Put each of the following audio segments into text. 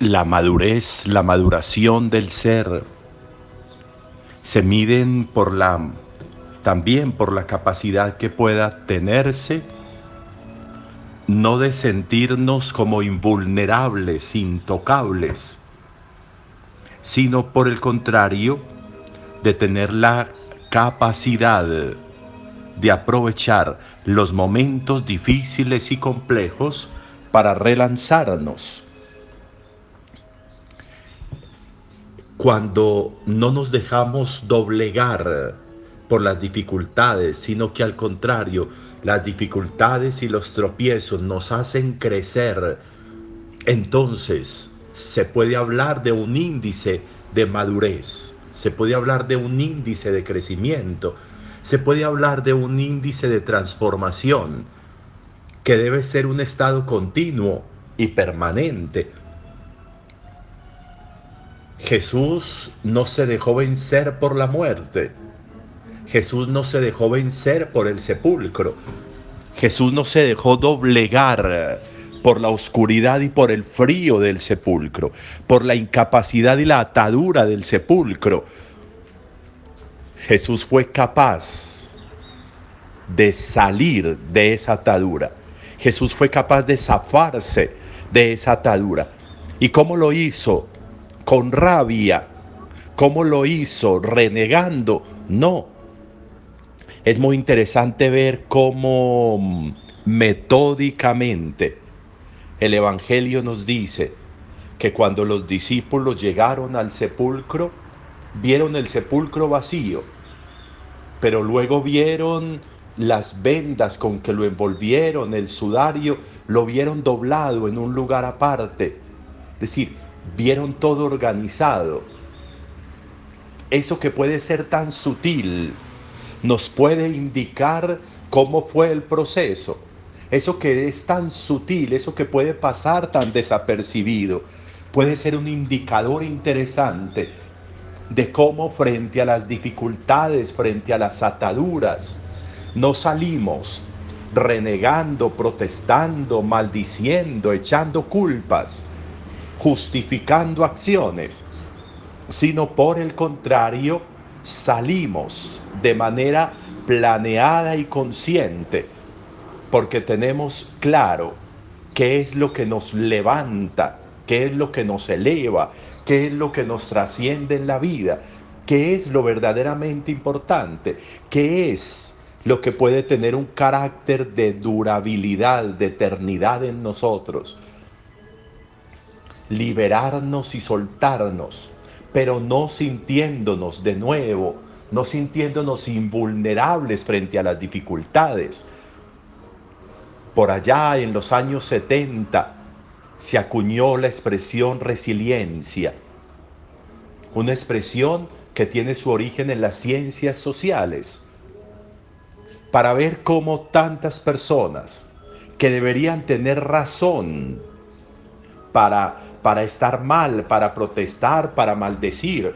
La madurez, la maduración del ser se miden por la también por la capacidad que pueda tenerse no de sentirnos como invulnerables, intocables, sino por el contrario, de tener la capacidad de aprovechar los momentos difíciles y complejos para relanzarnos cuando no nos dejamos doblegar por las dificultades, sino que al contrario, las dificultades y los tropiezos nos hacen crecer, entonces se puede hablar de un índice de madurez, se puede hablar de un índice de crecimiento, se puede hablar de un índice de transformación, que debe ser un estado continuo y permanente Jesús no se dejó vencer por la muerte. Jesús no se dejó vencer por el sepulcro. Jesús no se dejó doblegar por la oscuridad y por el frío del sepulcro, por la incapacidad y la atadura del sepulcro. Jesús fue capaz de salir de esa atadura. Jesús fue capaz de zafarse de esa atadura. ¿Y cómo lo hizo? Con rabia. ¿Cómo lo hizo? ¿Renegando? No. Es muy interesante ver cómo mm, metódicamente el Evangelio nos dice que cuando los discípulos llegaron al sepulcro, vieron el sepulcro vacío, pero luego vieron las vendas con que lo envolvieron, el sudario, lo vieron doblado en un lugar aparte. Decir, vieron todo organizado. Eso que puede ser tan sutil nos puede indicar cómo fue el proceso. Eso que es tan sutil, eso que puede pasar tan desapercibido, puede ser un indicador interesante de cómo frente a las dificultades, frente a las ataduras, no salimos renegando, protestando, maldiciendo, echando culpas, justificando acciones, sino por el contrario, salimos de manera planeada y consciente, porque tenemos claro qué es lo que nos levanta, qué es lo que nos eleva, qué es lo que nos trasciende en la vida, qué es lo verdaderamente importante, qué es lo que puede tener un carácter de durabilidad, de eternidad en nosotros liberarnos y soltarnos, pero no sintiéndonos de nuevo, no sintiéndonos invulnerables frente a las dificultades. Por allá en los años 70 se acuñó la expresión resiliencia, una expresión que tiene su origen en las ciencias sociales, para ver cómo tantas personas que deberían tener razón para para estar mal, para protestar, para maldecir,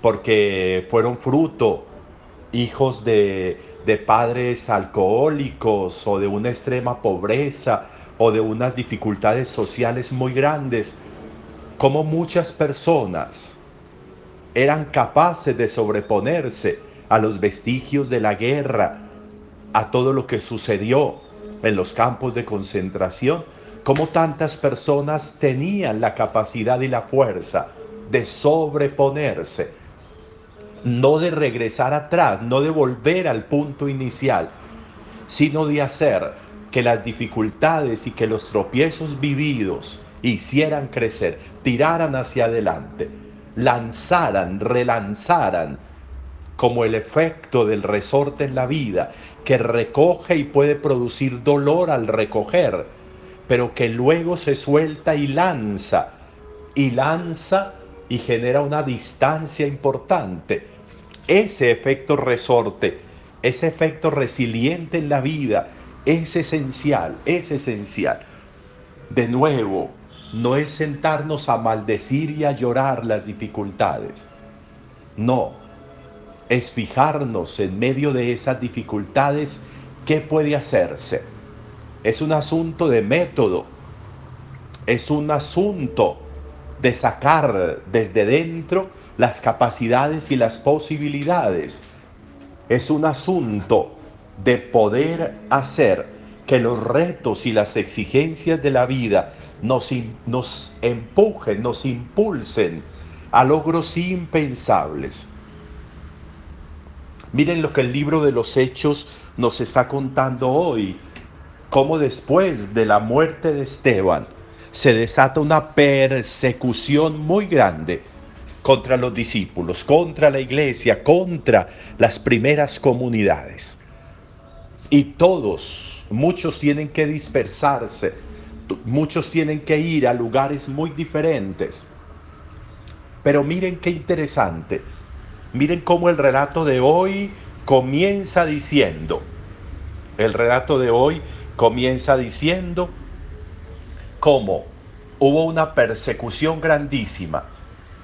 porque fueron fruto hijos de, de padres alcohólicos o de una extrema pobreza o de unas dificultades sociales muy grandes, como muchas personas eran capaces de sobreponerse a los vestigios de la guerra, a todo lo que sucedió en los campos de concentración cómo tantas personas tenían la capacidad y la fuerza de sobreponerse. no de regresar atrás, no de volver al punto inicial, sino de hacer que las dificultades y que los tropiezos vividos hicieran crecer, tiraran hacia adelante, lanzaran, relanzaran, como el efecto del resorte en la vida, que recoge y puede producir dolor al recoger, pero que luego se suelta y lanza, y lanza y genera una distancia importante. Ese efecto resorte, ese efecto resiliente en la vida, es esencial, es esencial. De nuevo, no es sentarnos a maldecir y a llorar las dificultades. No, es fijarnos en medio de esas dificultades qué puede hacerse. Es un asunto de método, es un asunto de sacar desde dentro las capacidades y las posibilidades. Es un asunto de poder hacer que los retos y las exigencias de la vida nos, nos empujen, nos impulsen a logros impensables. Miren lo que el libro de los Hechos nos está contando hoy, cómo después de la muerte de Esteban se desata una persecución muy grande contra los discípulos, contra la iglesia, contra las primeras comunidades. Y todos, muchos tienen que dispersarse, muchos tienen que ir a lugares muy diferentes. Pero miren qué interesante, miren cómo el relato de hoy comienza diciendo, el relato de hoy comienza diciendo cómo hubo una persecución grandísima,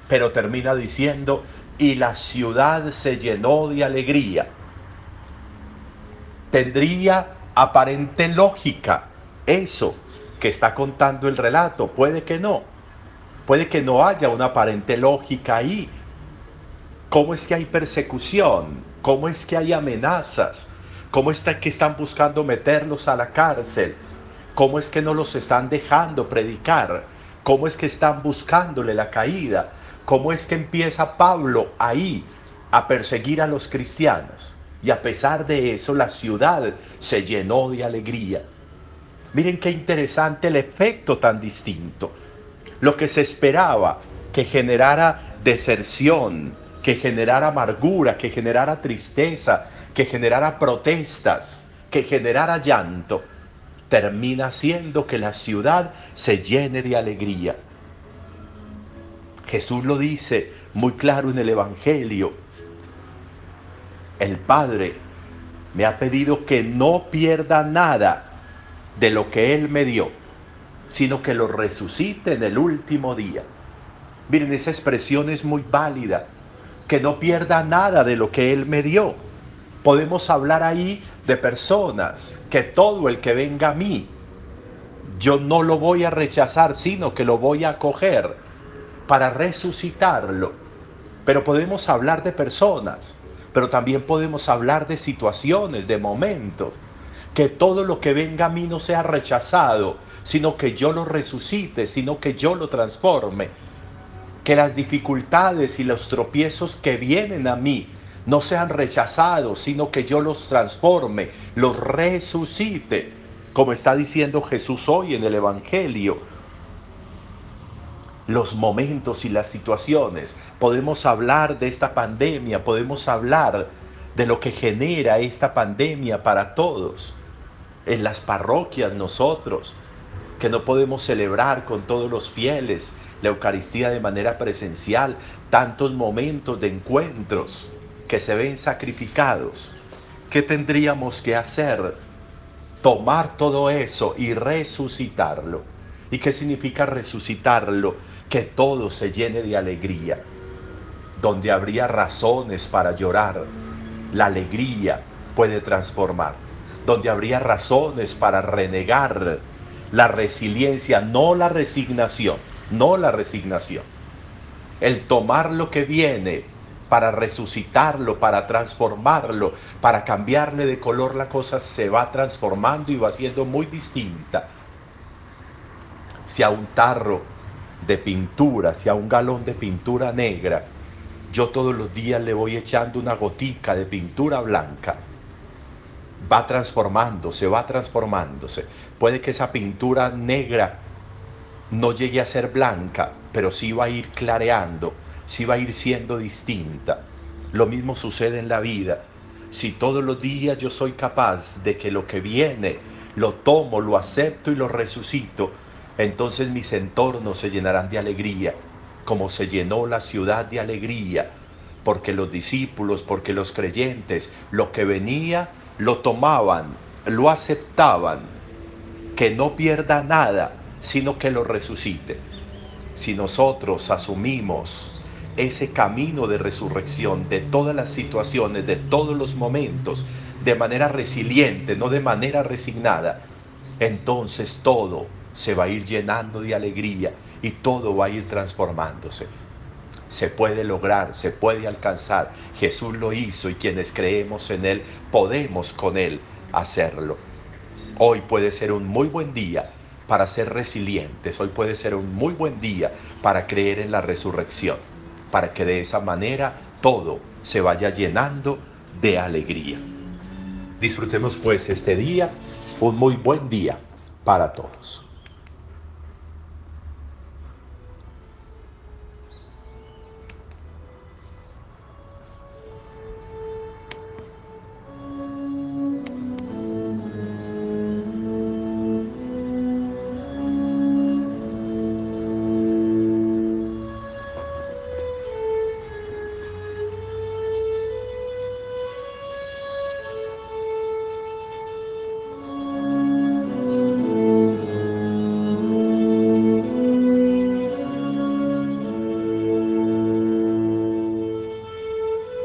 pero termina diciendo, y la ciudad se llenó de alegría. Tendría aparente lógica eso que está contando el relato, puede que no, puede que no haya una aparente lógica ahí. ¿Cómo es que hay persecución? ¿Cómo es que hay amenazas? ¿Cómo es que están buscando meterlos a la cárcel? ¿Cómo es que no los están dejando predicar? ¿Cómo es que están buscándole la caída? ¿Cómo es que empieza Pablo ahí a perseguir a los cristianos? Y a pesar de eso, la ciudad se llenó de alegría. Miren qué interesante el efecto tan distinto. Lo que se esperaba que generara deserción, que generara amargura, que generara tristeza, que generara protestas, que generara llanto, termina siendo que la ciudad se llene de alegría. Jesús lo dice muy claro en el Evangelio. El Padre me ha pedido que no pierda nada de lo que Él me dio, sino que lo resucite en el último día. Miren, esa expresión es muy válida, que no pierda nada de lo que Él me dio podemos hablar ahí de personas que todo el que venga a mí, yo no lo voy a rechazar, sino que lo voy a acoger para resucitarlo. Pero podemos hablar de personas, pero también podemos hablar de situaciones, de momentos. Que todo lo que venga a mí no sea rechazado, sino que yo lo resucite, sino que yo lo transforme. Que las dificultades y los tropiezos que vienen a mí no sean rechazados, sino que yo los transforme, los resucite, como está diciendo Jesús hoy en el Evangelio. Los momentos y las situaciones, podemos hablar de esta pandemia, podemos hablar de lo que genera esta pandemia para todos. En las parroquias nosotros, que no podemos celebrar con todos los fieles la Eucaristía de manera presencial, tantos momentos de encuentros que se ven sacrificados, ¿qué tendríamos que hacer? Tomar todo eso y resucitarlo. ¿Y qué significa resucitarlo? Que todo se llene de alegría. Donde habría razones para llorar, la alegría puede transformar. Donde habría razones para renegar, la resiliencia, no la resignación, no la resignación. El tomar lo que viene para resucitarlo, para transformarlo, para cambiarle de color, la cosa se va transformando y va siendo muy distinta. Si a un tarro de pintura, si a un galón de pintura negra, yo todos los días le voy echando una gotica de pintura blanca, va transformándose, va transformándose. Puede que esa pintura negra no llegue a ser blanca, pero sí va a ir clareando, sí va a ir siendo distinta. Lo mismo sucede en la vida. Si todos los días yo soy capaz de que lo que viene lo tomo, lo acepto y lo resucito, entonces mis entornos se llenarán de alegría, como se llenó la ciudad de alegría, porque los discípulos, porque los creyentes, lo que venía, lo tomaban, lo aceptaban, que no pierda nada, sino que lo resucite. Si nosotros asumimos ese camino de resurrección de todas las situaciones, de todos los momentos, de manera resiliente, no de manera resignada, entonces todo se va a ir llenando de alegría y todo va a ir transformándose. Se puede lograr, se puede alcanzar. Jesús lo hizo y quienes creemos en Él podemos con Él hacerlo. Hoy puede ser un muy buen día para ser resilientes. Hoy puede ser un muy buen día para creer en la resurrección, para que de esa manera todo se vaya llenando de alegría. Disfrutemos pues este día, un muy buen día para todos.